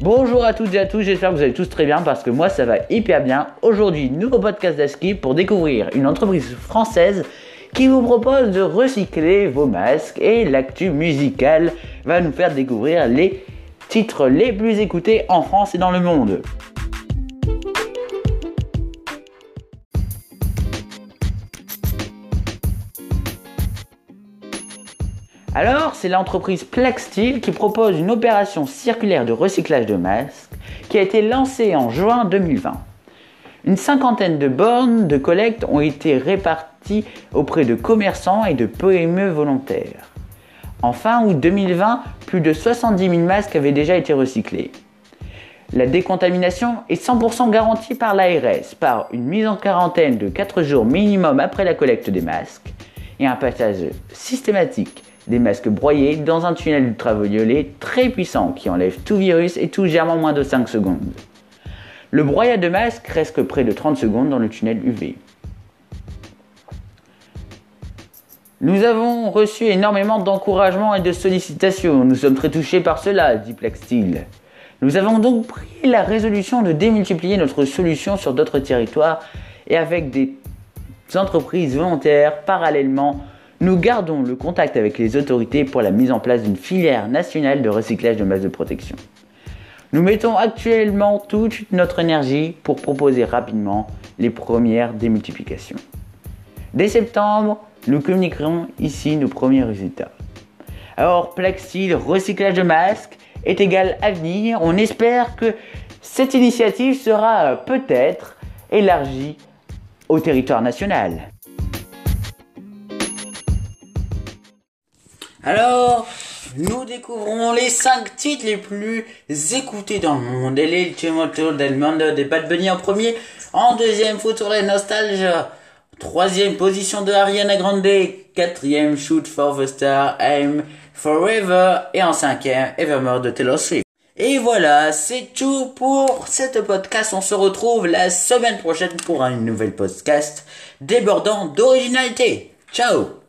Bonjour à toutes et à tous, j'espère que vous allez tous très bien parce que moi ça va hyper bien. Aujourd'hui, nouveau podcast d'Aski pour découvrir une entreprise française qui vous propose de recycler vos masques et l'actu musicale va nous faire découvrir les titres les plus écoutés en France et dans le monde. Alors, c'est l'entreprise Plextil qui propose une opération circulaire de recyclage de masques qui a été lancée en juin 2020. Une cinquantaine de bornes de collecte ont été réparties auprès de commerçants et de PME volontaires. En fin août 2020, plus de 70 000 masques avaient déjà été recyclés. La décontamination est 100% garantie par l'ARS par une mise en quarantaine de 4 jours minimum après la collecte des masques et un passage systématique des masques broyés dans un tunnel ultraviolet très puissant qui enlève tout virus et tout germe en moins de 5 secondes. Le broyage de masque reste près de 30 secondes dans le tunnel UV. Nous avons reçu énormément d'encouragements et de sollicitations. Nous sommes très touchés par cela, dit Plextil. Nous avons donc pris la résolution de démultiplier notre solution sur d'autres territoires et avec des entreprises volontaires parallèlement nous gardons le contact avec les autorités pour la mise en place d'une filière nationale de recyclage de masques de protection. Nous mettons actuellement toute notre énergie pour proposer rapidement les premières démultiplications. Dès septembre, nous communiquerons ici nos premiers résultats. Alors, Plexil, recyclage de masques est égal avenir. On espère que cette initiative sera peut-être élargie au territoire national. Alors, nous découvrons les 5 titres les plus écoutés dans le monde. Et les Tour del Mundo des Bad Bunny en premier. En deuxième, les Nostalgia. Troisième position de Ariana Grande. Quatrième, Shoot for the Star, Aim Forever. Et en cinquième, Evermore de Taylor Swift. Et voilà, c'est tout pour cette podcast. On se retrouve la semaine prochaine pour un nouvel podcast débordant d'originalité. Ciao